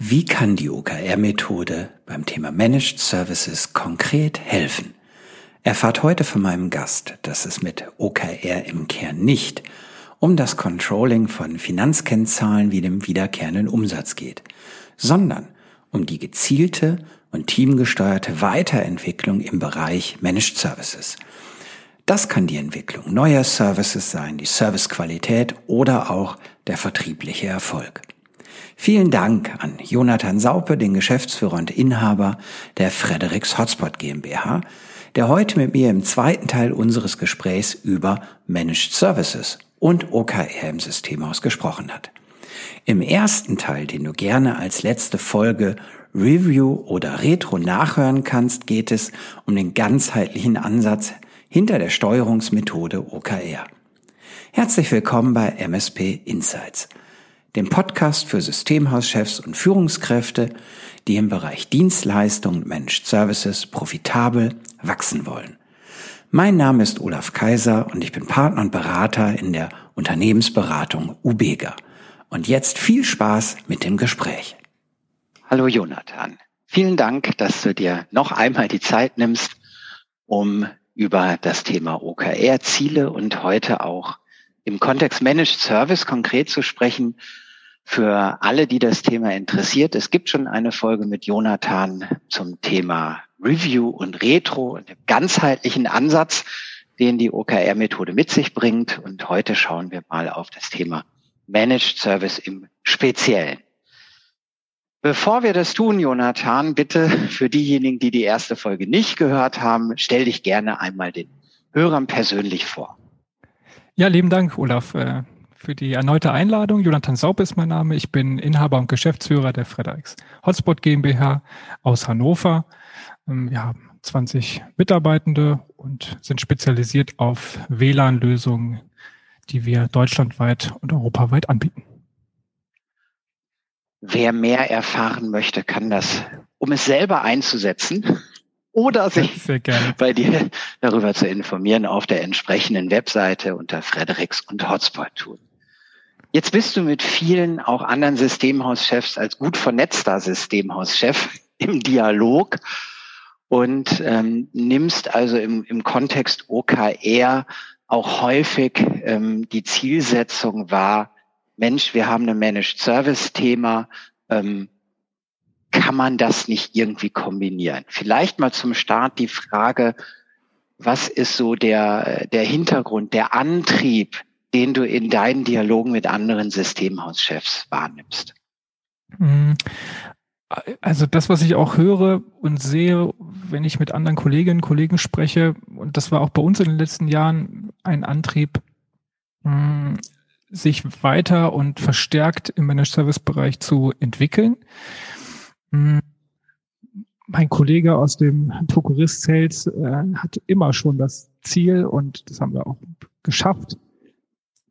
Wie kann die OKR-Methode beim Thema Managed Services konkret helfen? Erfahrt heute von meinem Gast, dass es mit OKR im Kern nicht um das Controlling von Finanzkennzahlen wie dem wiederkehrenden Umsatz geht, sondern um die gezielte und teamgesteuerte Weiterentwicklung im Bereich Managed Services. Das kann die Entwicklung neuer Services sein, die Servicequalität oder auch der vertriebliche Erfolg. Vielen Dank an Jonathan Saupe, den Geschäftsführer und Inhaber der Fredericks Hotspot GmbH, der heute mit mir im zweiten Teil unseres Gesprächs über Managed Services und OKR im Systemhaus gesprochen hat. Im ersten Teil, den du gerne als letzte Folge Review oder Retro nachhören kannst, geht es um den ganzheitlichen Ansatz hinter der Steuerungsmethode OKR. Herzlich willkommen bei MSP Insights dem Podcast für Systemhauschefs und Führungskräfte, die im Bereich Dienstleistung und Managed Services profitabel wachsen wollen. Mein Name ist Olaf Kaiser und ich bin Partner und Berater in der Unternehmensberatung Ubega. Und jetzt viel Spaß mit dem Gespräch. Hallo Jonathan. Vielen Dank, dass du dir noch einmal die Zeit nimmst, um über das Thema OKR-Ziele und heute auch im Kontext Managed Service konkret zu sprechen für alle, die das Thema interessiert. Es gibt schon eine Folge mit Jonathan zum Thema Review und Retro und dem ganzheitlichen Ansatz, den die OKR-Methode mit sich bringt. Und heute schauen wir mal auf das Thema Managed Service im Speziellen. Bevor wir das tun, Jonathan, bitte für diejenigen, die die erste Folge nicht gehört haben, stell dich gerne einmal den Hörern persönlich vor. Ja, lieben Dank, Olaf. Äh, für die erneute Einladung. Jonathan Saub ist mein Name. Ich bin Inhaber und Geschäftsführer der Fredericks Hotspot GmbH aus Hannover. Ähm, wir haben 20 Mitarbeitende und sind spezialisiert auf WLAN-Lösungen, die wir deutschlandweit und europaweit anbieten. Wer mehr erfahren möchte, kann das, um es selber einzusetzen, oder sich bei dir darüber zu informieren auf der entsprechenden Webseite unter Fredericks und Hotspot tun. Jetzt bist du mit vielen auch anderen Systemhauschefs als gut vernetzter Systemhauschef im Dialog und ähm, nimmst also im, im Kontext OKR auch häufig ähm, die Zielsetzung wahr, Mensch, wir haben ein Managed Service Thema, ähm, kann man das nicht irgendwie kombinieren? Vielleicht mal zum Start die Frage, was ist so der, der Hintergrund, der Antrieb, den du in deinen Dialogen mit anderen Systemhauschefs wahrnimmst? Mhm. Also das, was ich auch höre und sehe, wenn ich mit anderen Kolleginnen und Kollegen spreche, und das war auch bei uns in den letzten Jahren ein Antrieb, mhm, sich weiter und verstärkt im Managed Service Bereich zu entwickeln. Mhm. Mein Kollege aus dem Prokurist Sales äh, hat immer schon das Ziel und das haben wir auch geschafft,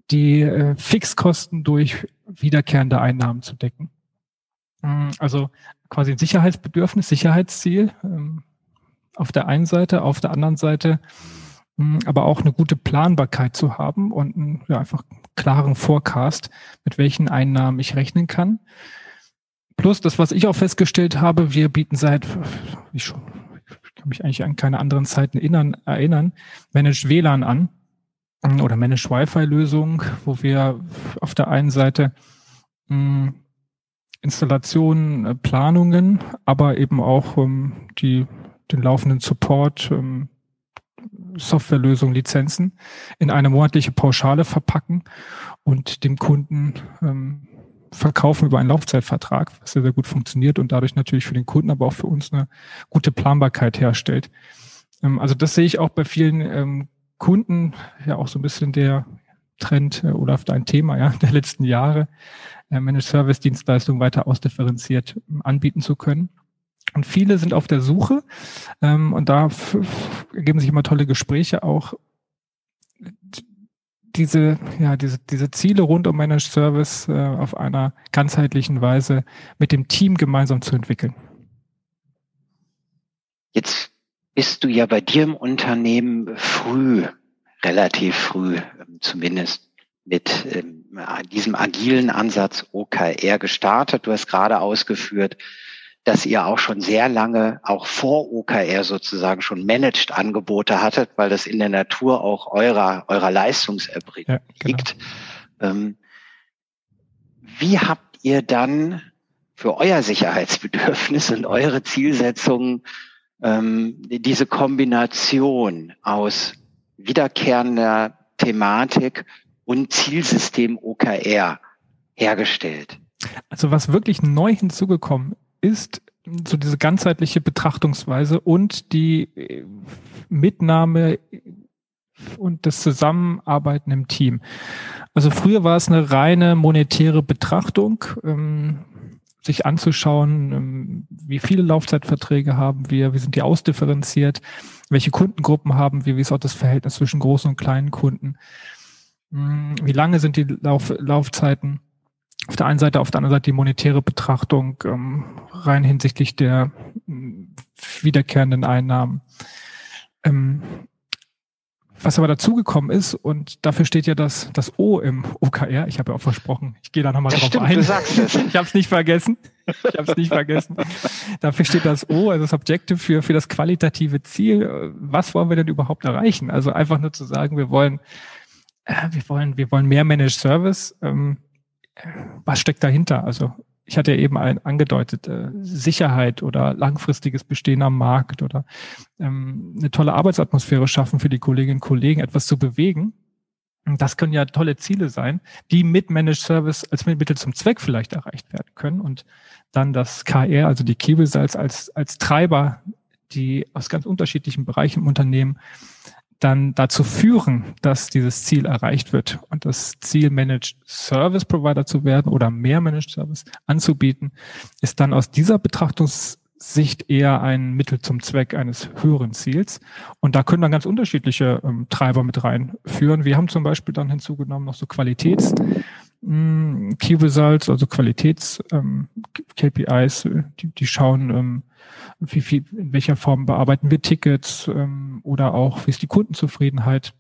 die äh, Fixkosten durch wiederkehrende Einnahmen zu decken. Mm, also quasi ein Sicherheitsbedürfnis, Sicherheitsziel ähm, auf der einen Seite, auf der anderen Seite mh, mm, aber auch eine gute Planbarkeit zu haben und einen ja, einfach klaren Forecast, mit welchen Einnahmen ich rechnen kann. Plus das, was ich auch festgestellt habe, wir bieten seit, ich schon, ich kann mich eigentlich an keine anderen Zeiten erinnern, erinnern Managed WLAN an oder Managed Wi-Fi-Lösung, wo wir auf der einen Seite mh, Installationen, äh, Planungen, aber eben auch ähm, die, den laufenden Support, ähm, Softwarelösungen, Lizenzen in eine monatliche Pauschale verpacken und dem Kunden ähm, verkaufen über einen Laufzeitvertrag, was sehr, sehr gut funktioniert und dadurch natürlich für den Kunden, aber auch für uns eine gute Planbarkeit herstellt. Ähm, also das sehe ich auch bei vielen ähm, Kunden ja auch so ein bisschen der Trend äh, oder dein Thema ja, der letzten Jahre, äh, Managed Service Dienstleistungen weiter ausdifferenziert ähm, anbieten zu können. Und viele sind auf der Suche und da ergeben sich immer tolle Gespräche auch diese, ja, diese, diese Ziele rund um Managed Service äh, auf einer ganzheitlichen Weise mit dem Team gemeinsam zu entwickeln. Jetzt bist du ja bei dir im Unternehmen früh, relativ früh, ähm, zumindest mit ähm, diesem agilen Ansatz OKR gestartet. Du hast gerade ausgeführt, dass ihr auch schon sehr lange, auch vor OKR sozusagen schon managed Angebote hattet, weil das in der Natur auch eurer, eurer Leistungserbringung ja, genau. liegt. Ähm, wie habt ihr dann für euer Sicherheitsbedürfnis und eure Zielsetzungen ähm, diese Kombination aus wiederkehrender Thematik und Zielsystem OKR hergestellt? Also was wirklich neu hinzugekommen ist, so diese ganzheitliche Betrachtungsweise und die äh, Mitnahme und das Zusammenarbeiten im Team. Also früher war es eine reine monetäre Betrachtung. Ähm, sich anzuschauen, ähm, wie viele Laufzeitverträge haben wir, wie sind die ausdifferenziert, welche Kundengruppen haben wir, wie ist auch das Verhältnis zwischen großen und kleinen Kunden, hm, wie lange sind die Lauf Laufzeiten. Auf der einen Seite, auf der anderen Seite die monetäre Betrachtung ähm, rein hinsichtlich der hm, wiederkehrenden Einnahmen. Ähm, was aber dazugekommen ist, und dafür steht ja das, das O im OKR, ich habe ja auch versprochen, ich gehe da nochmal drauf stimmt, ein. Du sagst es. Ich habe es nicht vergessen. Ich habe es nicht vergessen. Dafür steht das O, also das Objective für, für das qualitative Ziel. Was wollen wir denn überhaupt erreichen? Also einfach nur zu sagen, wir wollen, äh, wir wollen, wir wollen mehr Managed Service. Ähm, was steckt dahinter? Also ich hatte ja eben ein, angedeutet, äh, Sicherheit oder langfristiges Bestehen am Markt oder ähm, eine tolle Arbeitsatmosphäre schaffen für die Kolleginnen und Kollegen, etwas zu bewegen. Das können ja tolle Ziele sein, die mit Managed Service als Mittel zum Zweck vielleicht erreicht werden können und dann das KR, also die Key Results als, als Treiber, die aus ganz unterschiedlichen Bereichen im Unternehmen dann dazu führen, dass dieses Ziel erreicht wird und das Ziel Managed Service Provider zu werden oder mehr Managed Service anzubieten, ist dann aus dieser Betrachtungssicht eher ein Mittel zum Zweck eines höheren Ziels. Und da können dann ganz unterschiedliche ähm, Treiber mit reinführen. Wir haben zum Beispiel dann hinzugenommen noch so Qualitäts mh, Key Results, also Qualitäts ähm, KPIs, die, die schauen, ähm, wie viel, in welcher Form bearbeiten wir Tickets ähm, oder auch, wie ist die Kundenzufriedenheit,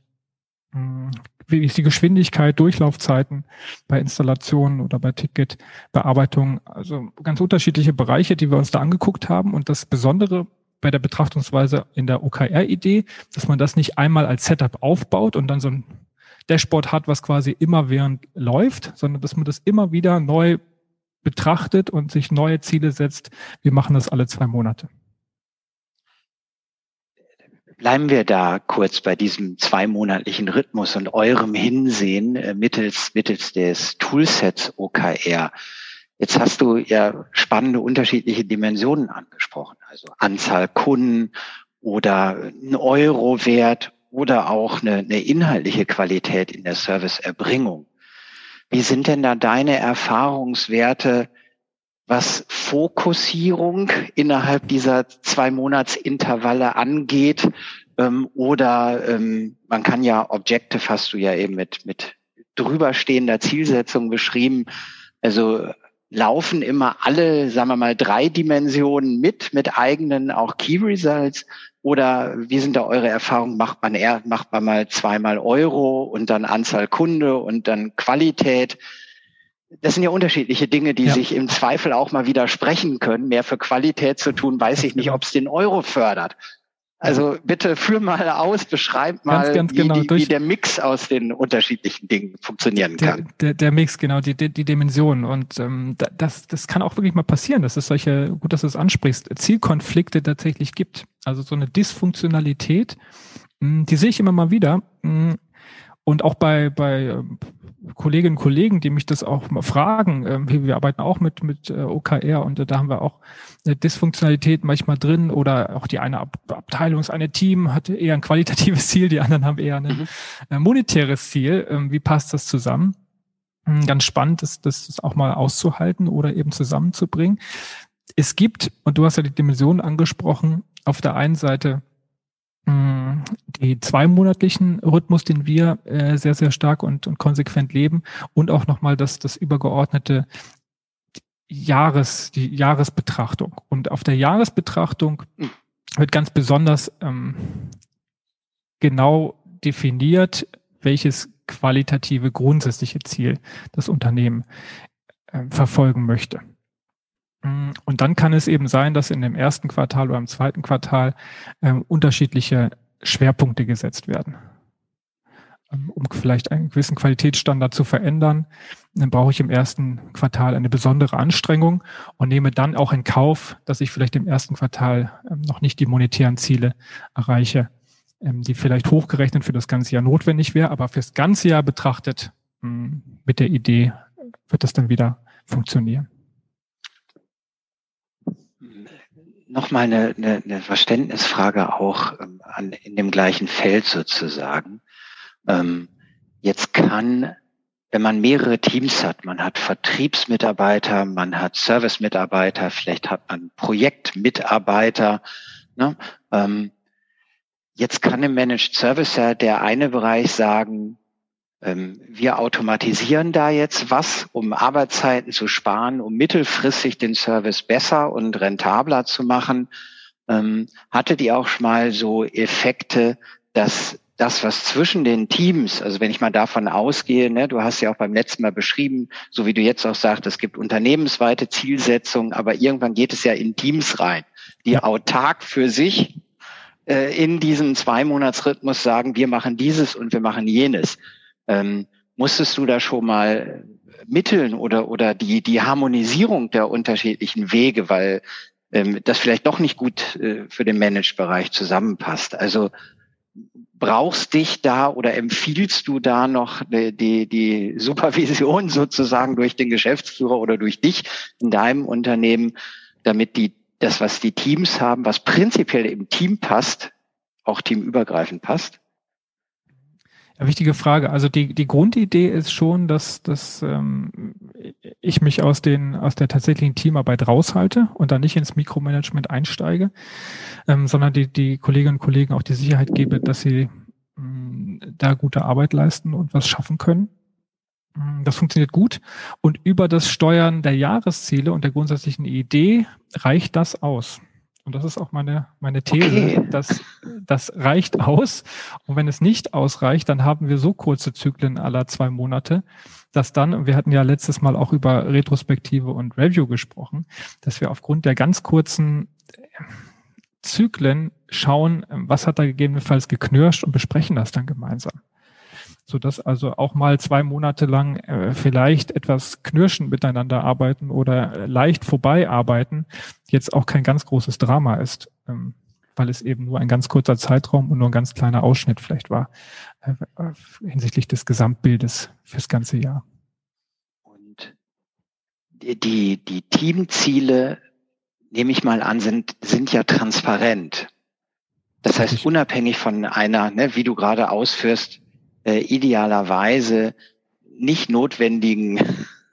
ähm, wie ist die Geschwindigkeit, Durchlaufzeiten bei Installationen oder bei Ticketbearbeitung. Also ganz unterschiedliche Bereiche, die wir uns da angeguckt haben. Und das Besondere bei der Betrachtungsweise in der OKR-Idee, dass man das nicht einmal als Setup aufbaut und dann so ein Dashboard hat, was quasi immer während läuft, sondern dass man das immer wieder neu betrachtet und sich neue Ziele setzt. Wir machen das alle zwei Monate. Bleiben wir da kurz bei diesem zweimonatlichen Rhythmus und eurem Hinsehen äh, mittels, mittels des Toolsets OKR. Jetzt hast du ja spannende unterschiedliche Dimensionen angesprochen, also Anzahl Kunden oder ein Eurowert oder auch eine, eine inhaltliche Qualität in der Serviceerbringung. Wie sind denn da deine Erfahrungswerte, was Fokussierung innerhalb dieser zwei Monatsintervalle angeht? Ähm, oder ähm, man kann ja Objective hast du ja eben mit, mit drüberstehender Zielsetzung beschrieben. Also laufen immer alle, sagen wir mal, drei Dimensionen mit, mit eigenen auch Key Results? Oder wie sind da eure Erfahrungen? Macht man eher, macht man mal zweimal Euro und dann Anzahl Kunde und dann Qualität? Das sind ja unterschiedliche Dinge, die ja. sich im Zweifel auch mal widersprechen können. Mehr für Qualität zu tun, weiß ich nicht, ob es den Euro fördert. Also bitte führ mal aus, beschreib mal, ganz, ganz genau. wie, wie, der Mix aus den unterschiedlichen Dingen funktionieren der, kann. Der, der Mix, genau, die, die, die Dimension. Und ähm, das, das kann auch wirklich mal passieren, dass es solche, gut, dass du es ansprichst, Zielkonflikte tatsächlich gibt. Also so eine Dysfunktionalität, hm, die sehe ich immer mal wieder. Und auch bei, bei ähm, Kolleginnen und Kollegen, die mich das auch mal fragen, äh, wir arbeiten auch mit, mit äh, OKR und äh, da haben wir auch eine Dysfunktionalität manchmal drin oder auch die eine Ab Abteilung, das eine Team hatte eher ein qualitatives Ziel, die anderen haben eher ein mhm. Äh, monetäres Ziel. Ähm, wie passt das zusammen? Hm, ganz spannend ist, das auch mal auszuhalten oder eben zusammenzubringen. Es gibt, und du hast ja die Dimension angesprochen, auf der einen Seite die zweimonatlichen Rhythmus, den wir äh, sehr, sehr stark und, und konsequent leben und auch nochmal das, das übergeordnete Jahres, die Jahresbetrachtung. Und auf der Jahresbetrachtung wird ganz besonders ähm, genau definiert, welches qualitative grundsätzliche Ziel das Unternehmen äh, verfolgen möchte. Mm, und dann kann es eben sein, dass in dem ersten Quartal oder im zweiten Quartal äh, unterschiedliche Schwerpunkte gesetzt werden. Ähm, um vielleicht einen gewissen Qualitätsstandard zu verändern, dann brauche ich im ersten Quartal eine besondere Anstrengung und nehme dann auch in Kauf, dass ich vielleicht im ersten Quartal ähm, noch nicht die monetären Ziele erreiche, ähm, die vielleicht hochgerechnet für das ganze Jahr notwendig wäre, aber fürs ganze Jahr betrachtet mm, mit der Idee wird das dann wieder funktionieren. Nochmal eine, eine, eine Verständnisfrage auch ähm, an, in dem gleichen Feld sozusagen. Ähm, jetzt kann, wenn man mehrere Teams hat, man hat Vertriebsmitarbeiter, man hat Servicemitarbeiter, vielleicht hat man Projektmitarbeiter, ne? ähm, Jetzt kann im Managed Service ja der eine Bereich sagen, wir automatisieren da jetzt was, um Arbeitszeiten zu sparen, um mittelfristig den Service besser und rentabler zu machen. Ähm, hattet ihr auch mal so Effekte, dass das, was zwischen den Teams, also wenn ich mal davon ausgehe, ne, du hast ja auch beim letzten Mal beschrieben, so wie du jetzt auch sagst, es gibt unternehmensweite Zielsetzungen, aber irgendwann geht es ja in Teams rein, die ja. autark für sich äh, in diesem Zwei-Monats-Rhythmus sagen, wir machen dieses und wir machen jenes. Ähm, musstest du da schon mal mitteln oder, oder die, die Harmonisierung der unterschiedlichen Wege, weil ähm, das vielleicht doch nicht gut äh, für den Managed-Bereich zusammenpasst. Also brauchst dich da oder empfiehlst du da noch die, die, die Supervision sozusagen durch den Geschäftsführer oder durch dich in deinem Unternehmen, damit die das, was die Teams haben, was prinzipiell im Team passt, auch teamübergreifend passt? Ja, wichtige Frage. Also die, die Grundidee ist schon, dass, dass ähm, ich mich aus, den, aus der tatsächlichen Teamarbeit raushalte und dann nicht ins Mikromanagement einsteige, ähm, sondern die, die Kolleginnen und Kollegen auch die Sicherheit gebe, dass sie ähm, da gute Arbeit leisten und was schaffen können. Mm, das funktioniert gut. Und über das Steuern der Jahresziele und der grundsätzlichen Idee reicht das aus. Und das ist auch meine, meine These, okay. dass das reicht aus. Und wenn es nicht ausreicht, dann haben wir so kurze Zyklen aller zwei Monate, dass dann, wir hatten ja letztes Mal auch über Retrospektive und Review gesprochen, dass wir aufgrund der ganz kurzen Zyklen schauen, was hat da gegebenenfalls geknirscht und besprechen das dann gemeinsam so dass also auch mal zwei Monate lang äh, vielleicht etwas knirschend miteinander arbeiten oder leicht vorbei arbeiten, jetzt auch kein ganz großes Drama ist, ähm, weil es eben nur ein ganz kurzer Zeitraum und nur ein ganz kleiner Ausschnitt vielleicht war äh, äh hinsichtlich des Gesamtbildes fürs ganze Jahr. Und die, die Teamziele, nehme ich mal an, sind, sind ja transparent. Das heißt, unabhängig von einer, ne, wie du gerade ausführst, äh, idealerweise nicht notwendigen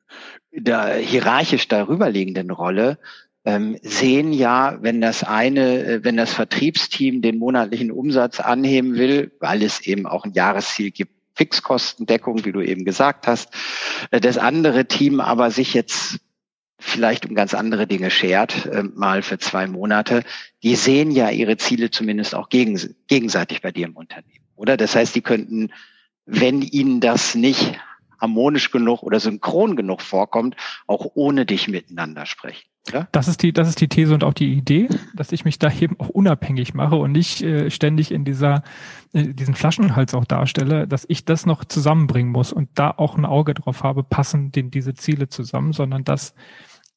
der hierarchisch darüberliegenden Rolle ähm, sehen ja, wenn das eine, äh, wenn das Vertriebsteam den monatlichen Umsatz anheben will, weil es eben auch ein Jahresziel gibt, Fixkostendeckung, wie du eben gesagt hast, äh, das andere Team aber sich jetzt vielleicht um ganz andere Dinge schert, äh, mal für zwei Monate, die sehen ja ihre Ziele zumindest auch gegenseitig bei dir im Unternehmen, oder? Das heißt, die könnten wenn ihnen das nicht harmonisch genug oder synchron genug vorkommt, auch ohne dich miteinander sprechen. Ja? Das ist die, das ist die These und auch die Idee, dass ich mich da eben auch unabhängig mache und nicht äh, ständig in dieser, äh, diesen Flaschenhals auch darstelle, dass ich das noch zusammenbringen muss und da auch ein Auge drauf habe, passen denn diese Ziele zusammen, sondern das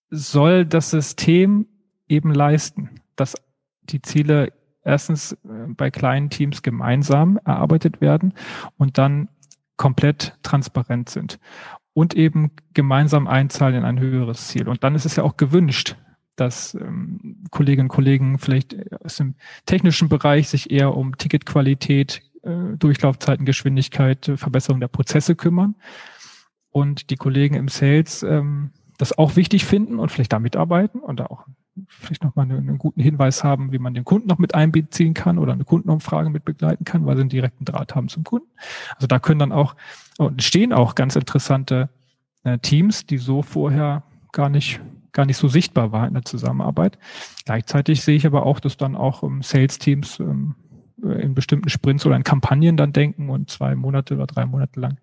soll das System eben leisten, dass die Ziele erstens äh, bei kleinen Teams gemeinsam erarbeitet werden und dann komplett transparent sind und eben gemeinsam einzahlen in ein höheres Ziel. Und dann ist es ja auch gewünscht, dass ähm, Kolleginnen und Kollegen vielleicht aus dem technischen Bereich sich eher um Ticketqualität, äh, Durchlaufzeiten, Geschwindigkeit, äh, Verbesserung der Prozesse kümmern und die Kollegen im Sales ähm, das auch wichtig finden und vielleicht da mitarbeiten und da auch vielleicht nochmal einen, einen guten Hinweis haben, wie man den Kunden noch mit einbeziehen kann oder eine Kundenumfrage mit begleiten kann, weil sie einen direkten Draht haben zum Kunden. Also da können dann auch, und stehen auch ganz interessante äh, Teams, die so vorher gar nicht gar nicht so sichtbar waren in der Zusammenarbeit. Gleichzeitig sehe ich aber auch, dass dann auch ähm, Sales-Teams ähm, äh, in bestimmten Sprints oder in Kampagnen dann denken und zwei Monate oder drei Monate lang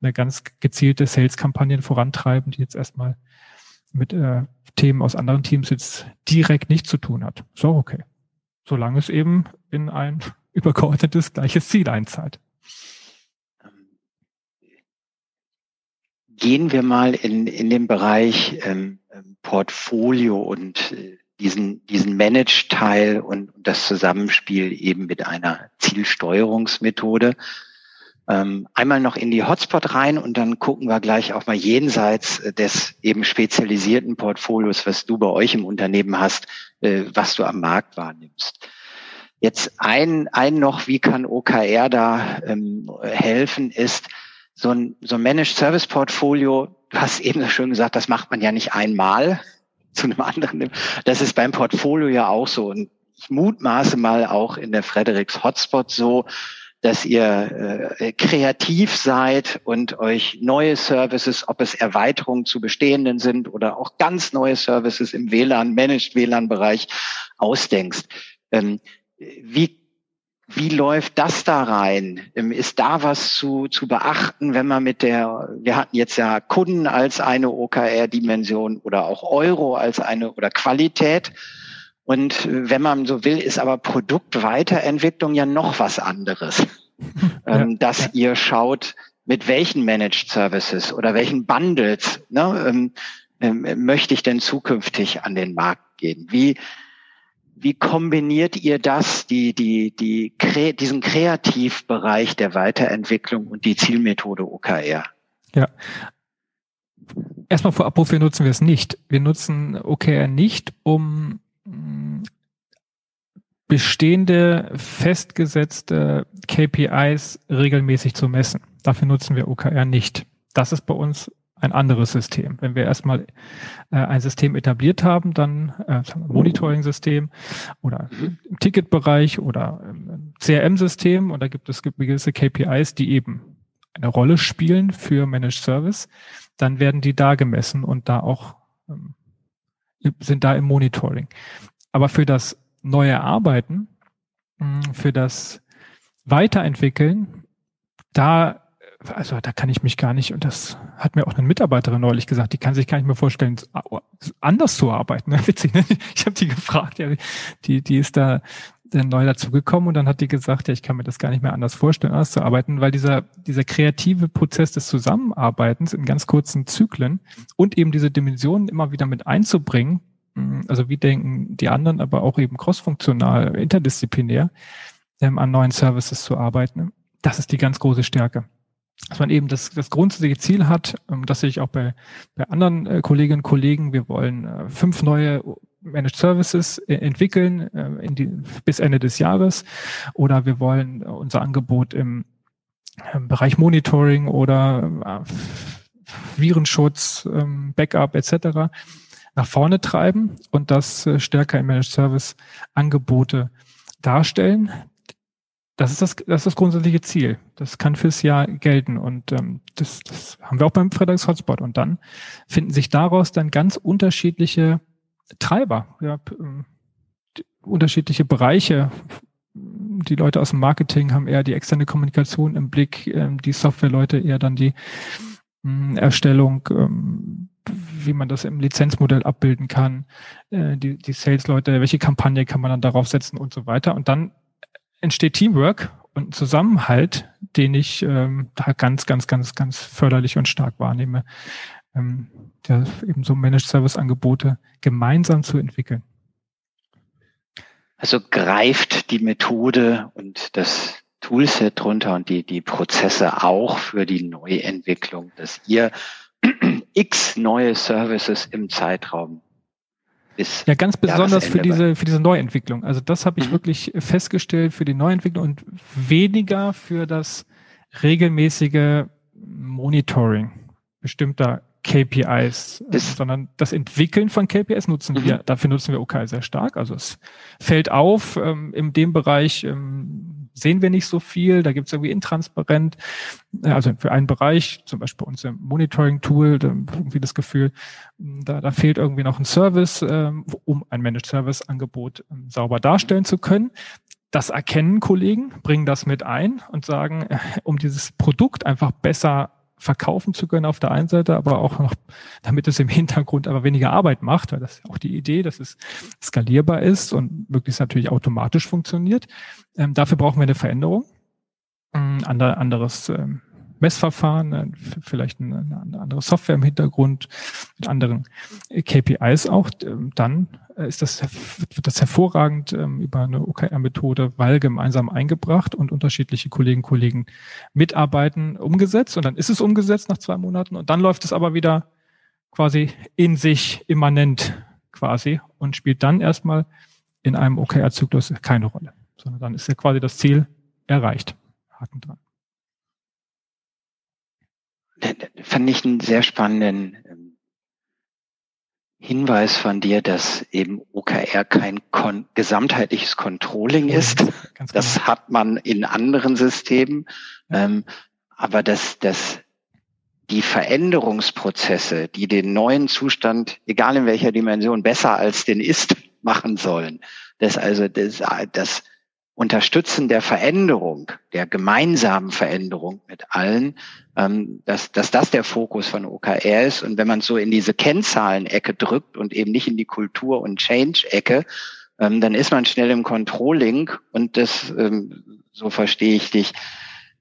eine ganz gezielte Sales-Kampagnen vorantreiben, die jetzt erstmal mit äh, Themen aus anderen Teams jetzt direkt nichts zu tun hat. So, okay. Solange es eben in ein übergeordnetes gleiches Ziel einzahlt. Gehen wir mal in, in den Bereich ähm, ähm Portfolio und äh, diesen, diesen Manage-Teil und das Zusammenspiel eben mit einer Zielsteuerungsmethode. Ähm, einmal noch in die Hotspot rein und dann gucken wir gleich auch mal jenseits äh, des eben spezialisierten Portfolios, was du bei euch im Unternehmen hast, äh, was du am Markt wahrnimmst. Jetzt ein, ein noch, wie kann OKR da ähm, helfen, ist so ein, so ein Managed Service Portfolio. Du hast eben schön gesagt, das macht man ja nicht einmal zu einem anderen. Das ist beim Portfolio ja auch so. Und ich mutmaße mal auch in der Fredericks Hotspot so, dass ihr äh, kreativ seid und euch neue Services, ob es Erweiterungen zu bestehenden sind oder auch ganz neue Services im WLAN, Managed WLAN-Bereich ausdenkst. Ähm, wie, wie läuft das da rein? Ähm, ist da was zu, zu beachten, wenn man mit der, wir hatten jetzt ja Kunden als eine OKR-Dimension oder auch Euro als eine oder Qualität. Und wenn man so will, ist aber Produktweiterentwicklung ja noch was anderes. Ja, ähm, dass ihr schaut, mit welchen Managed Services oder welchen Bundles ne, ähm, ähm, möchte ich denn zukünftig an den Markt gehen? Wie, wie kombiniert ihr das, die, die, die, diesen Kreativbereich der Weiterentwicklung und die Zielmethode OKR? Ja. Erstmal vorab, wofür nutzen wir es nicht? Wir nutzen OKR nicht, um bestehende, festgesetzte KPIs regelmäßig zu messen. Dafür nutzen wir OKR nicht. Das ist bei uns ein anderes System. Wenn wir erstmal äh, ein System etabliert haben, dann äh, Monitoring-System oder im Ticketbereich oder im CRM-System und da gibt es gewisse KPIs, die eben eine Rolle spielen für Managed Service, dann werden die da gemessen und da auch ähm, sind da im Monitoring. Aber für das neue Arbeiten, mm, für das Weiterentwickeln, da, also da kann ich mich gar nicht, und das hat mir auch eine Mitarbeiterin neulich gesagt, die kann sich gar nicht mehr vorstellen, anders zu arbeiten. Witzig, ne? Ich habe die gefragt, die, die ist da neu dazugekommen und dann hat die gesagt, ja, ich kann mir das gar nicht mehr anders vorstellen, anders zu arbeiten, weil dieser, dieser kreative Prozess des Zusammenarbeitens in ganz kurzen Zyklen und eben diese Dimensionen immer wieder mit einzubringen, mm, also wie denken die anderen, aber auch eben crossfunktional, interdisziplinär, ähm, an neuen Services zu arbeiten, das ist die ganz große Stärke. Dass man eben das, das grundsätzliche Ziel hat, ähm, das sehe ich auch bei, bei anderen äh, Kolleginnen und Kollegen, wir wollen äh, fünf neue Managed Services äh, entwickeln äh, in die, bis Ende des Jahres oder wir wollen unser Angebot im, im Bereich Monitoring oder äh, Virenschutz, ähm, Backup etc. nach vorne treiben und das stärker im Managed Service Angebote darstellen. Das ist das, das ist das grundsätzliche Ziel. Das kann fürs Jahr gelten und ähm, das, das haben wir auch beim Freitags Hotspot. Und dann finden sich daraus dann ganz unterschiedliche Treiber, ja, ähm, unterschiedliche Bereiche. Die Leute aus dem Marketing haben eher die externe Kommunikation im Blick, ähm, die Softwareleute eher dann die ähm, Erstellung, ähm, wie man das im Lizenzmodell abbilden kann, äh, die, die Sales-Leute, welche Kampagne kann man dann darauf setzen und so weiter. Und dann entsteht Teamwork und Zusammenhalt, den ich da ganz, ganz, ganz, ganz förderlich und stark wahrnehme ähm, der eben so Managed Service Angebote gemeinsam zu entwickeln. Also greift die Methode und das Toolset drunter und die, die Prozesse auch für die Neuentwicklung, dass ihr x neue Services im Zeitraum bis ja, ganz besonders für diese, für diese Neuentwicklung. Also das habe ich mhm. wirklich festgestellt für die Neuentwicklung und weniger für das regelmäßige Monitoring bestimmter KPIs, das sondern das Entwickeln von KPIs nutzen mhm. wir, dafür nutzen wir OK sehr stark. Also es fällt auf, ähm, in dem Bereich ähm, sehen wir nicht so viel, da gibt es irgendwie intransparent, äh, also für einen Bereich, zum Beispiel unser Monitoring-Tool, da irgendwie das Gefühl, da, da fehlt irgendwie noch ein Service, ähm, um ein Managed Service-Angebot ähm, sauber darstellen zu können. das erkennen Kollegen, bringen das mit ein und sagen, äh, um dieses Produkt einfach besser verkaufen zu können auf der einen Seite, aber auch noch, damit es im Hintergrund aber weniger Arbeit macht, weil das ist auch die Idee, dass es skalierbar ist und möglichst natürlich automatisch funktioniert. Ähm, dafür brauchen wir eine Veränderung, ein anderes ähm, Messverfahren, äh, vielleicht eine, andere Software im Hintergrund mit anderen KPIs auch. Ähm, dann äh, ist das, wird das hervorragend ähm, über eine OKR-Methode, weil gemeinsam eingebracht und unterschiedliche Kolleginnen und Kollegen mitarbeiten, umgesetzt. Und dann ist es umgesetzt nach zwei Monaten und dann läuft es aber wieder quasi in sich immanent quasi und spielt dann erstmal in einem OKR-Zyklus keine Rolle, sondern dann ist ja quasi das Ziel erreicht. Haken dran fand ich einen sehr spannenden ähm, Hinweis von dir, dass eben OKR kein kon gesamtheitliches Controlling ist. Genau. Das hat man in anderen Systemen. Ähm, aber dass, dass die Veränderungsprozesse, die den neuen Zustand, egal in welcher Dimension, besser als den ist, machen sollen, dass also das, das Unterstützen der Veränderung, der gemeinsamen Veränderung mit allen, ähm, dass, dass das der Fokus von OKR ist. Und wenn man so in diese Kennzahlen-Ecke drückt und eben nicht in die Kultur- und Change-Ecke, ähm, dann ist man schnell im Controlling und das, ähm, so verstehe ich dich,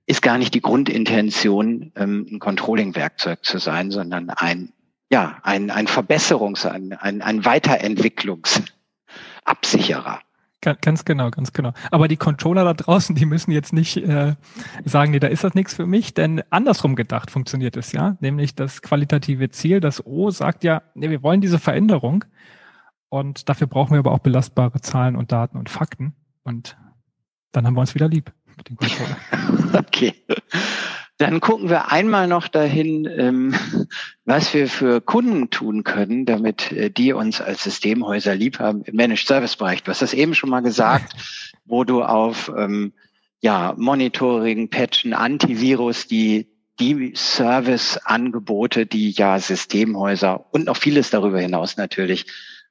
ist gar nicht die Grundintention, ähm, ein Controlling-Werkzeug zu sein, sondern ein, ja, ein, ein Verbesserungs-, ein, ein, ein Weiterentwicklungsabsicherer. Ganz genau, ganz genau. Aber die Controller da draußen, die müssen jetzt nicht äh, sagen, nee, da ist das nichts für mich, denn andersrum gedacht funktioniert es ja. Nämlich das qualitative Ziel, das O sagt ja, nee, wir wollen diese Veränderung und dafür brauchen wir aber auch belastbare Zahlen und Daten und Fakten. Und dann haben wir uns wieder lieb mit den Controller. okay. Dann gucken wir einmal noch dahin, ähm, was wir für Kunden tun können, damit äh, die uns als Systemhäuser lieb haben im Managed Service Bereich. Du hast das eben schon mal gesagt, wo du auf ähm, ja, Monitoring, Patchen, Antivirus, die die Serviceangebote, die ja Systemhäuser und noch vieles darüber hinaus natürlich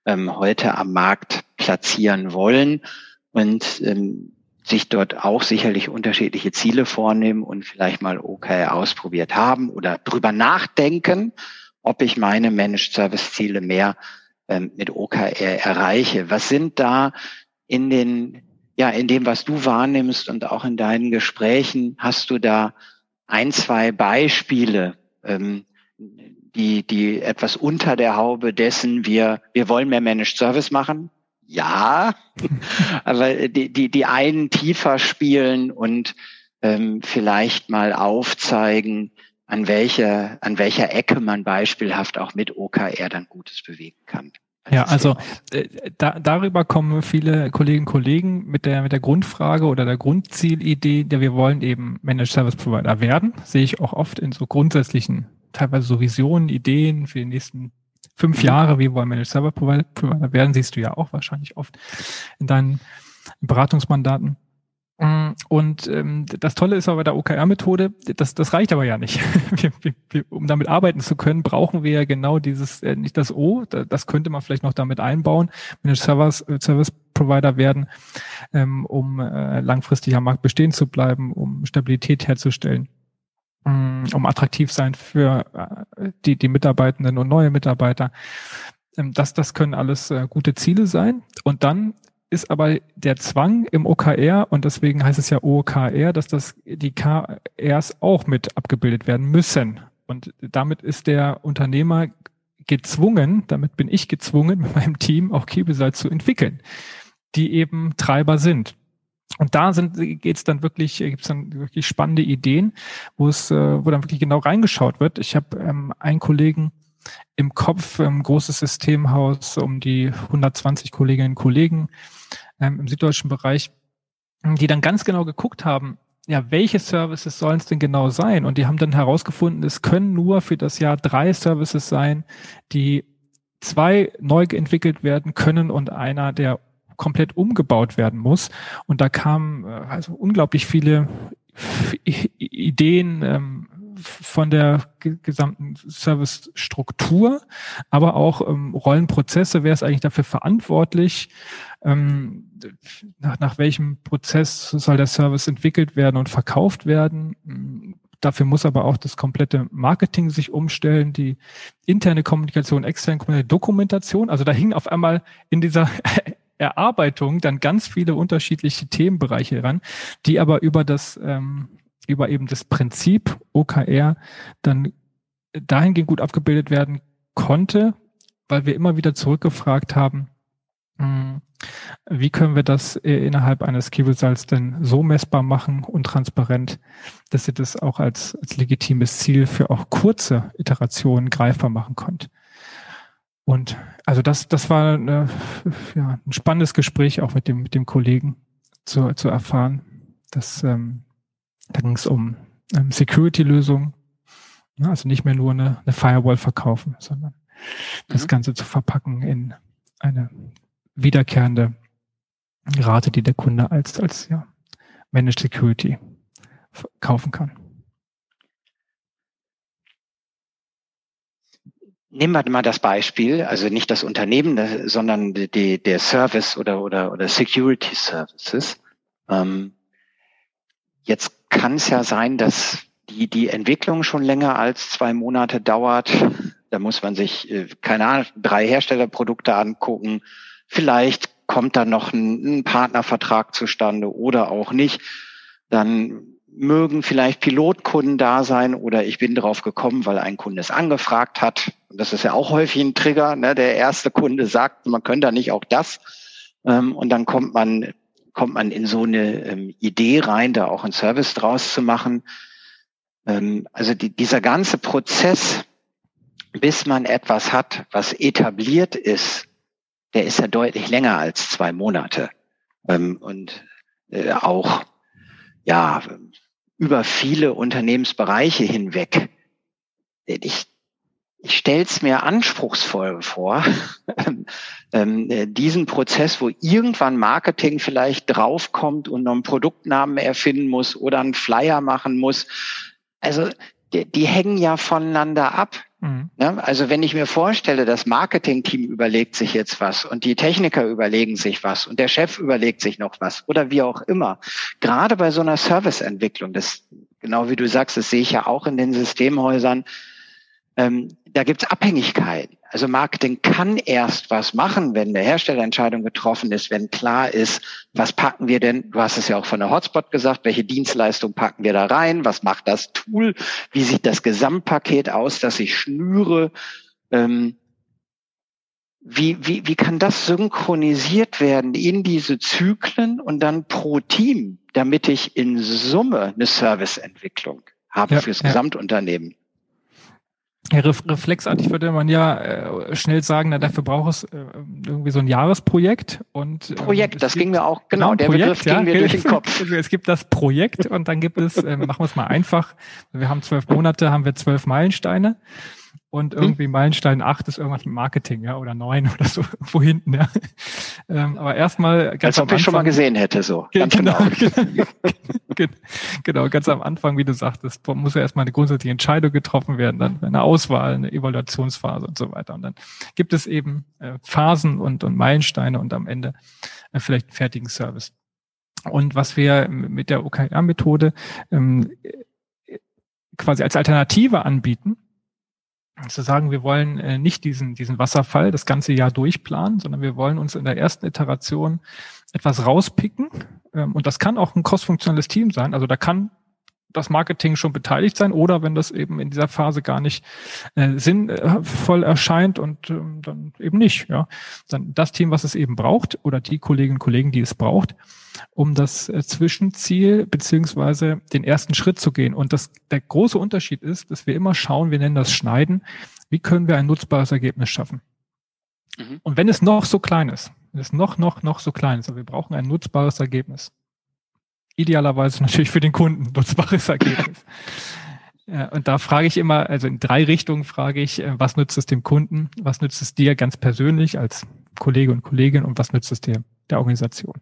ähm, heute am Markt platzieren wollen. Und ähm, sich dort auch sicherlich unterschiedliche Ziele vornehmen und vielleicht mal OKR ausprobiert haben oder drüber nachdenken, ob ich meine Managed Service Ziele mehr ähm, mit OKR erreiche. Was sind da in den, ja, in dem, was du wahrnimmst und auch in deinen Gesprächen, hast du da ein, zwei Beispiele, ähm, die, die etwas unter der Haube dessen wir, wir wollen mehr Managed Service machen, ja, aber die, die, die einen tiefer spielen und ähm, vielleicht mal aufzeigen, an welcher, an welcher Ecke man beispielhaft auch mit OKR dann Gutes bewegen kann. Ja, also äh, da, darüber kommen viele Kolleginnen und Kollegen mit der mit der Grundfrage oder der Grundzielidee, der wir wollen eben Managed Service Provider werden. Sehe ich auch oft in so grundsätzlichen, teilweise so Visionen, Ideen für die nächsten fünf Jahre, wie wollen Managed Server Provider werden, siehst du ja auch wahrscheinlich oft in deinen Beratungsmandaten. Mm, und ähm, das Tolle ist aber bei der OKR-Methode, das, das reicht aber ja nicht. wir, wir, um damit arbeiten zu können, brauchen wir ja genau dieses, äh, nicht das O, das könnte man vielleicht noch damit einbauen, Managed Servers, äh, Service Provider werden, ähm, um äh, langfristig am Markt bestehen zu bleiben, um Stabilität herzustellen. Um attraktiv sein für äh, die, die Mitarbeitenden und neue Mitarbeiter. Ähm, das, das können alles äh, gute Ziele sein. Und dann ist aber der Zwang im OKR und deswegen heißt es ja OKR, dass das die KRs auch mit abgebildet werden müssen. Und damit ist der Unternehmer gezwungen, damit bin ich gezwungen, mit meinem Team auch Key zu entwickeln, die eben Treiber sind. Und da sind geht's dann wirklich, gibt's dann wirklich spannende Ideen, wo es, äh, wo dann wirklich genau reingeschaut wird. Ich habe ähm, einen Kollegen im Kopf, ein großes Systemhaus, um die 120 Kolleginnen und Kollegen ähm, im süddeutschen Bereich, die dann ganz genau geguckt haben, ja, welche Services sollen es denn genau sein? Und die haben dann herausgefunden, es können nur für das Jahr drei Services sein, die zwei neu entwickelt werden können und einer, der komplett umgebaut werden muss. Und da kamen äh, also unglaublich viele Ideen, ähm, von der gesamten Service-Struktur, aber auch ähm, Rollenprozesse. Wer ist eigentlich dafür verantwortlich? Ähm, nach, nach welchem Prozess soll der Service entwickelt werden und verkauft werden? Dafür muss aber auch das komplette Marketing sich umstellen, die interne Kommunikation, externe Kommunikation, Dokumentation. Also da hingen auf einmal in dieser Erarbeitung dann ganz viele unterschiedliche Themenbereiche ran, die aber über das ähm, über eben das Prinzip OKR dann dahingehend gut abgebildet werden konnte, weil wir immer wieder zurückgefragt haben, hm, wie können wir das äh, innerhalb eines Results denn so messbar machen und transparent, dass ihr das auch als, als legitimes Ziel für auch kurze Iterationen greifbar machen könnt? Und also das, das war eine, ja, ein spannendes Gespräch auch mit dem, mit dem Kollegen zu, zu erfahren. Dass, ähm, da ging es um ähm, Security-Lösungen, ne? also nicht mehr nur eine, eine Firewall verkaufen, sondern mhm. das Ganze zu verpacken in eine wiederkehrende Rate, die der Kunde als, als ja, Managed Security kaufen kann. Nehmen wir mal das Beispiel, also nicht das Unternehmen, sondern die, der Service oder, oder, oder Security Services. Ähm, jetzt kann es ja sein, dass die, die Entwicklung schon länger als zwei Monate dauert. Da muss man sich, äh, keine Ahnung, drei Herstellerprodukte angucken, Vielleicht kommt da noch ein, ein Partnervertrag zustande oder auch nicht. Dann mögen vielleicht Pilotkunden da sein oder ich bin darauf gekommen, weil ein Kunde es angefragt hat. Und das ist ja auch häufig ein Trigger. Ne? Der erste Kunde sagt, man könnte da nicht auch das. Ähm, und dann kommt man, kommt man in so eine ähm, Idee rein, da auch einen Service draus zu machen. Ähm, also die, dieser ganze Prozess, bis man etwas hat, was etabliert ist, der ist ja deutlich länger als zwei Monate ähm, und äh, auch ja über viele Unternehmensbereiche hinweg. Ich, ich stelle es mir anspruchsvoll vor, ähm, äh, diesen Prozess, wo irgendwann Marketing vielleicht draufkommt und noch einen Produktnamen erfinden muss oder einen Flyer machen muss. Also die, die hängen ja voneinander ab. Mhm. Ja, also wenn ich mir vorstelle, das Marketing-Team überlegt sich jetzt was und die Techniker überlegen sich was und der Chef überlegt sich noch was oder wie auch immer. Gerade bei so einer Serviceentwicklung, das genau wie du sagst, das sehe ich ja auch in den Systemhäusern, ähm, da gibt's Abhängigkeiten. Also Marketing kann erst was machen, wenn eine Herstellerentscheidung getroffen ist, wenn klar ist, was packen wir denn, du hast es ja auch von der Hotspot gesagt, welche Dienstleistung packen wir da rein, was macht das Tool, wie sieht das Gesamtpaket aus, das ich schnüre, ähm, wie, wie, wie kann das synchronisiert werden in diese Zyklen und dann pro Team, damit ich in Summe eine Serviceentwicklung habe ja, fürs ja. Gesamtunternehmen? Reflexartig würde man ja äh, schnell sagen, na, dafür braucht es äh, irgendwie so ein Jahresprojekt und ähm, Projekt, das gibt, ging mir auch genau, genau der Projekt, Begriff ging ja, mir durch den Kopf. Es gibt das Projekt und dann gibt es, äh, machen wir es mal einfach. Wir haben zwölf Monate, haben wir zwölf Meilensteine und hm? irgendwie hm. Meilenstein 8 ist irgendwas mit Marketing, ja, oder 9 oder so, wo hinten, ja. Ähm, aber erstmal ganz Als ob ich schon mal gesehen hätte, so. Ganz genau, genau, genau, ganz am Anfang, wie du sagtest, muss ja erstmal eine grundsätzliche Entscheidung getroffen werden, dann eine Auswahl, eine Evaluationsphase und so weiter. Und dann gibt es eben äh, Phasen und, und Meilensteine und am Ende äh, vielleicht einen fertigen Service. Und was wir mit der OKR-Methode ähm, quasi als Alternative anbieten, zu sagen, wir wollen äh, nicht diesen, diesen Wasserfall das ganze Jahr durchplanen, sondern wir wollen uns in der ersten Iteration etwas rauspicken. Ähm, und das kann auch ein crossfunktionales Team sein. Also da kann das Marketing schon beteiligt sein oder wenn das eben in dieser Phase gar nicht äh, sinnvoll erscheint und ähm, dann eben nicht, ja. Dann das Team, was es eben braucht oder die Kolleginnen und Kollegen, die es braucht, um das äh, Zwischenziel beziehungsweise den ersten Schritt zu gehen. Und das, der große Unterschied ist, dass wir immer schauen, wir nennen das Schneiden, wie können wir ein nutzbares Ergebnis schaffen. Mhm. Und wenn es noch so klein ist, wenn es noch, noch, noch so klein ist, aber wir brauchen ein nutzbares Ergebnis, idealerweise natürlich für den Kunden nutzbares Ergebnis. Ja, und da frage ich immer, also in drei Richtungen frage ich, äh, was nützt es dem Kunden, was nützt es dir ganz persönlich als Kollege und Kollegin und was nützt es dir der Organisation?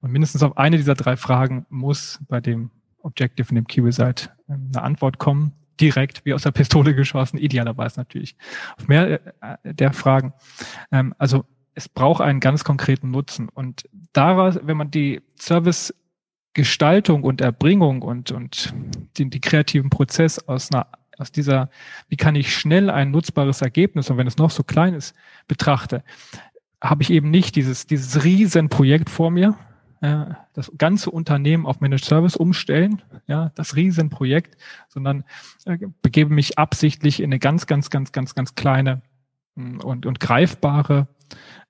Und mindestens auf eine dieser drei Fragen muss bei dem Objective und dem Key Result ähm, eine Antwort kommen, direkt wie aus der Pistole geschossen, idealerweise natürlich auf mehr äh, der Fragen. Ähm, also es braucht einen ganz konkreten Nutzen und daraus, wenn man die Service Gestaltung und Erbringung und, und den, die kreativen Prozess aus einer aus dieser, wie kann ich schnell ein nutzbares Ergebnis, und wenn es noch so klein ist, betrachte, habe ich eben nicht dieses, dieses Riesenprojekt vor mir, das ganze Unternehmen auf Managed Service umstellen, ja, das Riesenprojekt, sondern äh, begebe mich absichtlich in eine ganz, ganz, ganz, ganz, ganz kleine mh, und, und greifbare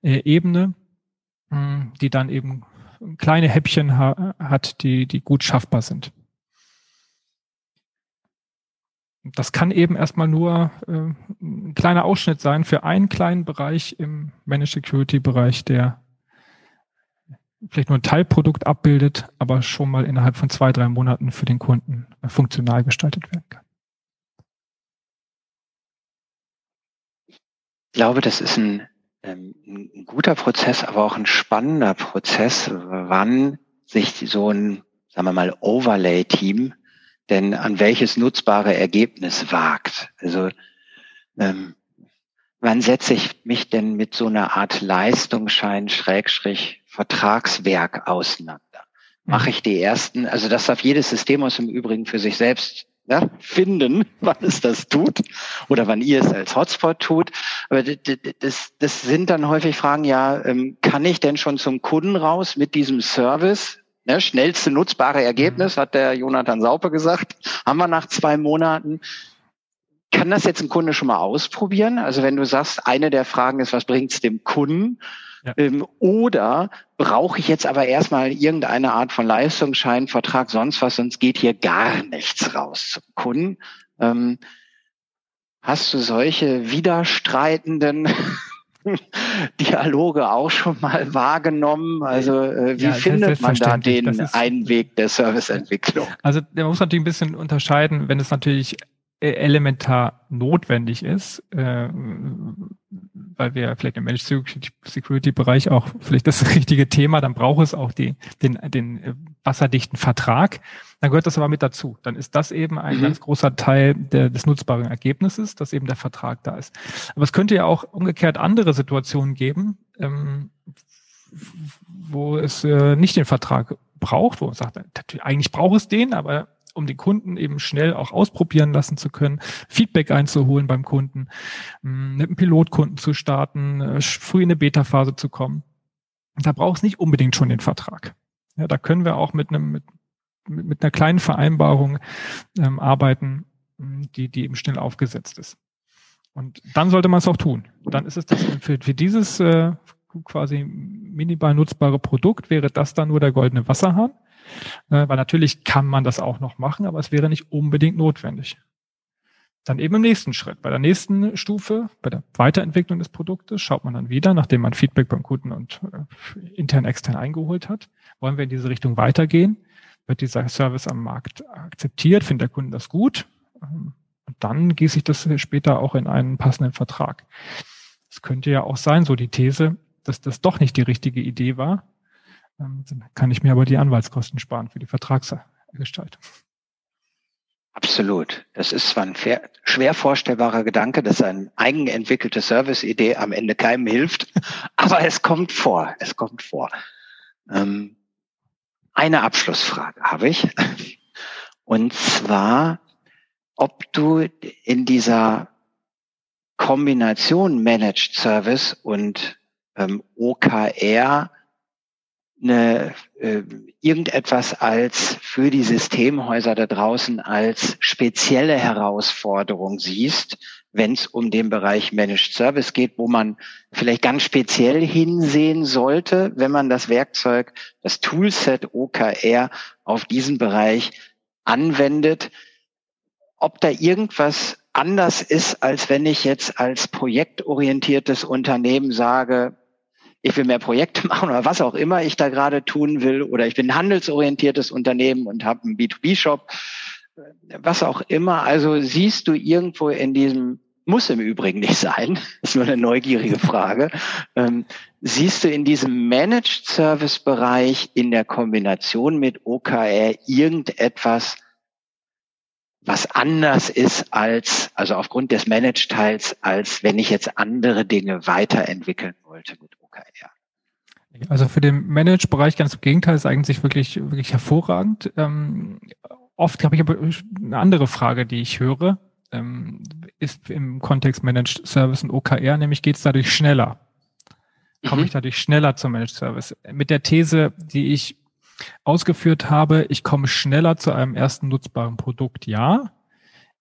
äh, Ebene, mh, die dann eben kleine Häppchen ha hat, die, die gut schaffbar sind. Das kann eben erstmal nur äh, ein kleiner Ausschnitt sein für einen kleinen Bereich im Managed Security Bereich, der vielleicht nur ein Teilprodukt abbildet, aber schon mal innerhalb von zwei, drei Monaten für den Kunden äh, funktional gestaltet werden kann. Ich glaube, das ist ein, ein guter Prozess, aber auch ein spannender Prozess, wann sich so ein, sagen wir mal, Overlay-Team denn an welches nutzbare Ergebnis wagt. Also ähm, wann setze ich mich denn mit so einer Art Leistungsschein Schrägstrich Vertragswerk auseinander? Mache ich die ersten, also das darf jedes System aus dem Übrigen für sich selbst ja, finden, wann es das tut oder wann ihr es als Hotspot tut. Aber das, das sind dann häufig Fragen, ja, ähm, kann ich denn schon zum Kunden raus mit diesem Service? Ne, schnellste nutzbare Ergebnis, mhm. hat der Jonathan Saupe gesagt, haben wir nach zwei Monaten. Kann das jetzt ein Kunde schon mal ausprobieren? Also wenn du sagst, eine der Fragen ist, was bringt es dem Kunden? Ja. Ähm, oder brauche ich jetzt aber erstmal irgendeine Art von Leistungsschein, Vertrag, sonst was, sonst geht hier gar nichts raus zum Kunden. Ähm, hast du solche widerstreitenden Dialoge auch schon mal wahrgenommen? Also äh, wie ja, findet man da den einen Weg der Serviceentwicklung? Also der muss natürlich ein bisschen unterscheiden, wenn es natürlich äh, elementar notwendig ist, äh, weil wir vielleicht im Managed Security Bereich auch vielleicht das richtige Thema, dann braucht es auch die, den, den äh, wasserdichten Vertrag. Dann gehört das aber mit dazu. Dann ist das eben ein mhm. ganz großer Teil der, des nutzbaren Ergebnisses, dass eben der Vertrag da ist. Aber es könnte ja auch umgekehrt andere Situationen geben, ähm, wo es äh, nicht den Vertrag braucht, wo man sagt, eigentlich braucht es den, aber um den Kunden eben schnell auch ausprobieren lassen zu können, Feedback einzuholen beim Kunden, mm, mit einem Pilotkunden zu starten, äh, früh in eine Beta-Phase zu kommen. Da braucht es nicht unbedingt schon den Vertrag. Ja, da können wir auch mit einem mit, mit einer kleinen Vereinbarung ähm, arbeiten, mm, die, die eben schnell aufgesetzt ist. Und dann sollte man es auch tun. Dann ist es das für, für dieses äh, quasi minimal nutzbare Produkt wäre das dann nur der goldene Wasserhahn. Äh, weil natürlich kann man das auch noch machen, aber es wäre nicht unbedingt notwendig. Dann eben im nächsten Schritt. Bei der nächsten Stufe, bei der Weiterentwicklung des Produktes, schaut man dann wieder, nachdem man Feedback beim Kunden und äh, intern, extern eingeholt hat, wollen wir in diese Richtung weitergehen? Wird dieser Service am Markt akzeptiert? Findet der Kunde das gut? Ähm, und dann gieße ich das später auch in einen passenden Vertrag. Es könnte ja auch sein, so die These, dass das doch nicht die richtige Idee war, dann kann ich mir aber die Anwaltskosten sparen für die Vertragsgestaltung. Absolut. Das ist zwar ein schwer vorstellbarer Gedanke, dass eine eigenentwickelte Service-Idee am Ende keinem hilft, aber es kommt vor. Es kommt vor. Ähm, eine Abschlussfrage habe ich. Und zwar, ob du in dieser Kombination Managed Service und ähm, OKR eine, äh, irgendetwas als für die Systemhäuser da draußen als spezielle Herausforderung siehst, wenn es um den Bereich Managed Service geht, wo man vielleicht ganz speziell hinsehen sollte, wenn man das Werkzeug, das Toolset OKR auf diesen Bereich anwendet, ob da irgendwas anders ist, als wenn ich jetzt als projektorientiertes Unternehmen sage, ich will mehr Projekte machen oder was auch immer ich da gerade tun will oder ich bin ein handelsorientiertes Unternehmen und habe einen B2B-Shop, was auch immer. Also siehst du irgendwo in diesem, muss im Übrigen nicht sein, ist nur eine neugierige Frage, ähm, siehst du in diesem Managed Service Bereich in der Kombination mit OKR irgendetwas, was anders ist als, also aufgrund des Managed-Teils, als wenn ich jetzt andere Dinge weiterentwickeln wollte mit OKR. Also für den Manage-Bereich ganz im Gegenteil ist eigentlich wirklich, wirklich hervorragend. Ähm, oft habe ich aber eine andere Frage, die ich höre, ähm, ist im Kontext Managed Service und OKR, nämlich geht es dadurch schneller. Komme mhm. ich dadurch schneller zum Managed Service? Mit der These, die ich ausgeführt habe, ich komme schneller zu einem ersten nutzbaren Produkt, ja.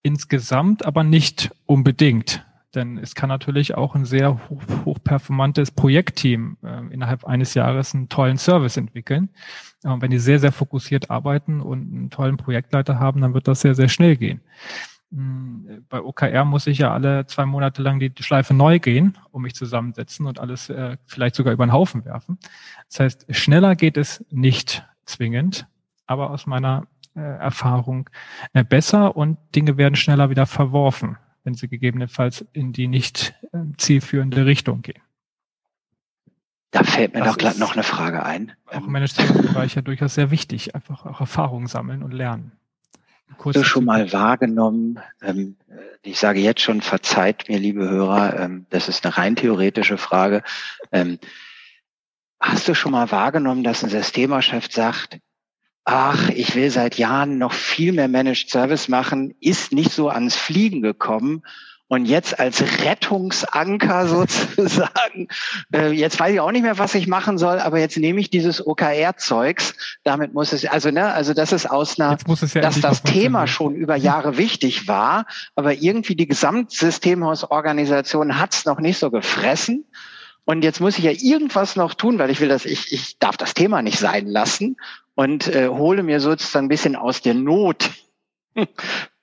Insgesamt aber nicht unbedingt. Denn es kann natürlich auch ein sehr hoch, hochperformantes Projektteam äh, innerhalb eines Jahres einen tollen Service entwickeln. Äh, wenn die sehr, sehr fokussiert arbeiten und einen tollen Projektleiter haben, dann wird das sehr, sehr schnell gehen. Hm, bei OKR muss ich ja alle zwei Monate lang die Schleife neu gehen, um mich zusammensetzen und alles äh, vielleicht sogar über den Haufen werfen. Das heißt, schneller geht es nicht zwingend, aber aus meiner äh, Erfahrung äh, besser und Dinge werden schneller wieder verworfen, wenn sie gegebenenfalls in die nicht äh, zielführende Richtung gehen. Da fällt mir das doch gerade noch eine Frage ein. Auch im Management-Bereich ja durchaus sehr wichtig, einfach auch Erfahrungen sammeln und lernen. Hast du schon mal wahrgenommen, ähm, ich sage jetzt schon, verzeiht mir, liebe Hörer, ähm, das ist eine rein theoretische Frage. Ähm, hast du schon mal wahrgenommen, dass ein Systemchef sagt, ach, ich will seit Jahren noch viel mehr Managed Service machen, ist nicht so ans Fliegen gekommen und jetzt als Rettungsanker sozusagen, äh, jetzt weiß ich auch nicht mehr, was ich machen soll, aber jetzt nehme ich dieses OKR-Zeugs. Damit muss es, also ne, also das ist aus einer, ja dass das Thema schon über Jahre wichtig war, aber irgendwie die Gesamtsystemhausorganisation hat es noch nicht so gefressen. Und jetzt muss ich ja irgendwas noch tun, weil ich will das, ich, ich darf das Thema nicht sein lassen und äh, hole mir sozusagen ein bisschen aus der Not äh,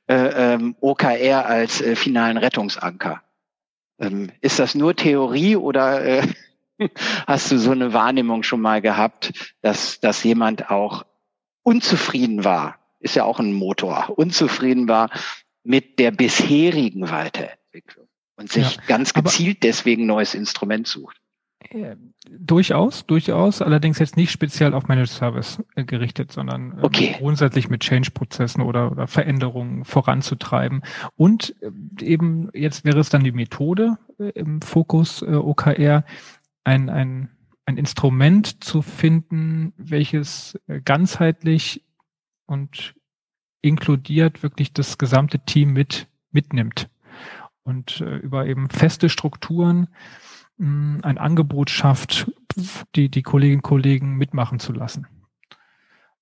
ähm, OKR als äh, finalen Rettungsanker. Ähm, ist das nur Theorie oder äh, hast du so eine Wahrnehmung schon mal gehabt, dass, dass jemand auch unzufrieden war? Ist ja auch ein Motor, unzufrieden war mit der bisherigen Weiterentwicklung und sich ja, ganz gezielt deswegen neues Instrument sucht. Äh, durchaus, durchaus, allerdings jetzt nicht speziell auf Managed Service äh, gerichtet, sondern ähm, okay. grundsätzlich mit Change-Prozessen oder, oder Veränderungen voranzutreiben. Und äh, eben jetzt wäre es dann die Methode im Fokus OKR, ein, ein, ein Instrument zu finden, welches ganzheitlich und inkludiert wirklich das gesamte Team mit mitnimmt und über eben feste Strukturen ein Angebot schafft, die, die Kolleginnen und Kollegen mitmachen zu lassen.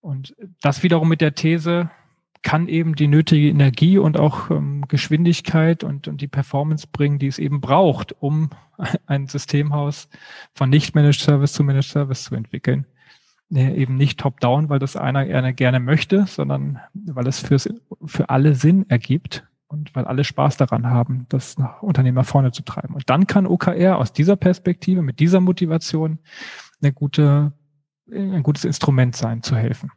Und das wiederum mit der These kann eben die nötige Energie und auch ähm, Geschwindigkeit und, und die Performance bringen, die es eben braucht, um ein Systemhaus von nicht Managed Service zu Managed Service zu entwickeln. Nee, eben nicht top-down, weil das einer gerne, gerne möchte, sondern weil es fürs, für alle Sinn ergibt und weil alle Spaß daran haben, das nach Unternehmer vorne zu treiben. Und dann kann OKR aus dieser Perspektive, mit dieser Motivation eine gute, ein gutes Instrument sein, zu helfen.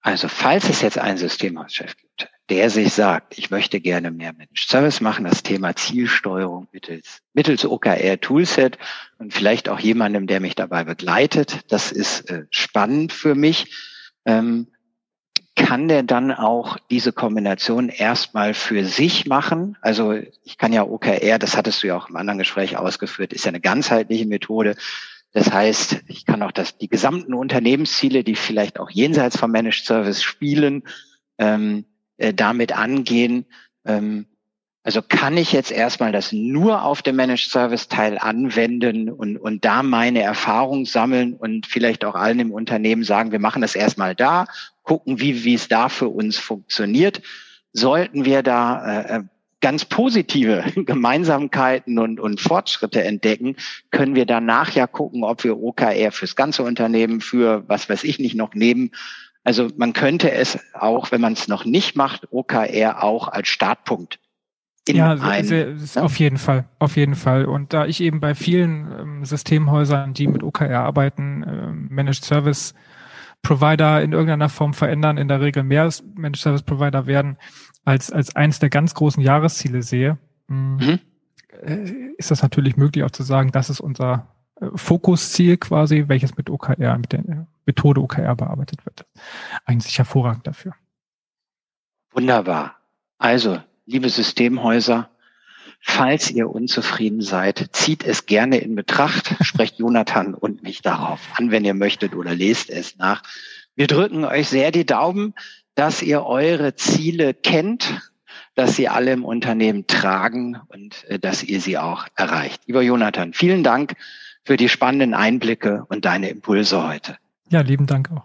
Also falls es jetzt einen Systemhauschef gibt, der sich sagt, ich möchte gerne mehr Managed Service machen, das Thema Zielsteuerung mittels, mittels OKR Toolset und vielleicht auch jemandem, der mich dabei begleitet, das ist äh, spannend für mich. Ähm, kann der dann auch diese Kombination erstmal für sich machen? Also ich kann ja OKR, das hattest du ja auch im anderen Gespräch ausgeführt, ist ja eine ganzheitliche Methode. Das heißt, ich kann auch das, die gesamten Unternehmensziele, die vielleicht auch jenseits vom Managed Service spielen, ähm, äh, damit angehen. Ähm, also kann ich jetzt erstmal das nur auf dem Managed Service Teil anwenden und, und da meine Erfahrung sammeln und vielleicht auch allen im Unternehmen sagen, wir machen das erstmal da gucken, wie, wie es da für uns funktioniert. Sollten wir da äh, ganz positive Gemeinsamkeiten und, und Fortschritte entdecken, können wir danach ja gucken, ob wir OKR fürs ganze Unternehmen, für was weiß ich nicht noch nehmen. Also man könnte es auch, wenn man es noch nicht macht, OKR auch als Startpunkt in ja, ein, sehr, ja, auf jeden Fall, auf jeden Fall. Und da ich eben bei vielen ähm, Systemhäusern, die mit OKR arbeiten, äh, Managed Service Provider in irgendeiner Form verändern, in der Regel mehr Managed Service Provider werden, als, als eins der ganz großen Jahresziele sehe, hm, mhm. Äh, ist das natürlich möglich auch zu sagen, das ist unser äh, Fokusziel quasi, welches mit OKR, mit der Methode OKR bearbeitet wird. Eigentlich hervorragend dafür. Wunderbar. Also, liebe Systemhäuser, falls ihr unzufrieden seid, zieht es gerne in Betracht, sprecht Jonathan und mich darauf an, wenn ihr möchtet oder lest es nach. Wir drücken euch sehr die Daumen, dass ihr eure Ziele kennt, dass sie alle im Unternehmen tragen und äh, dass ihr sie auch erreicht. Lieber Jonathan, vielen Dank für die spannenden Einblicke und deine Impulse heute. Ja, lieben Dank auch.